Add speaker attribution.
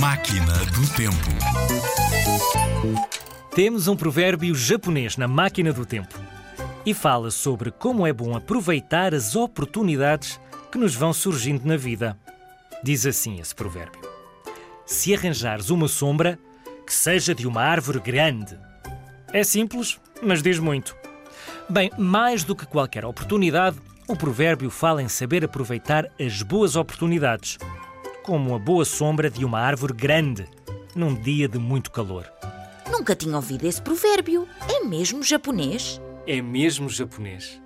Speaker 1: Máquina do Tempo.
Speaker 2: Temos um provérbio japonês na máquina do tempo e fala sobre como é bom aproveitar as oportunidades que nos vão surgindo na vida. Diz assim esse provérbio: Se arranjares uma sombra, que seja de uma árvore grande. É simples, mas diz muito. Bem, mais do que qualquer oportunidade, o provérbio fala em saber aproveitar as boas oportunidades, como a boa sombra de uma árvore grande, num dia de muito calor.
Speaker 3: Nunca tinha ouvido esse provérbio. É mesmo japonês?
Speaker 2: É mesmo japonês.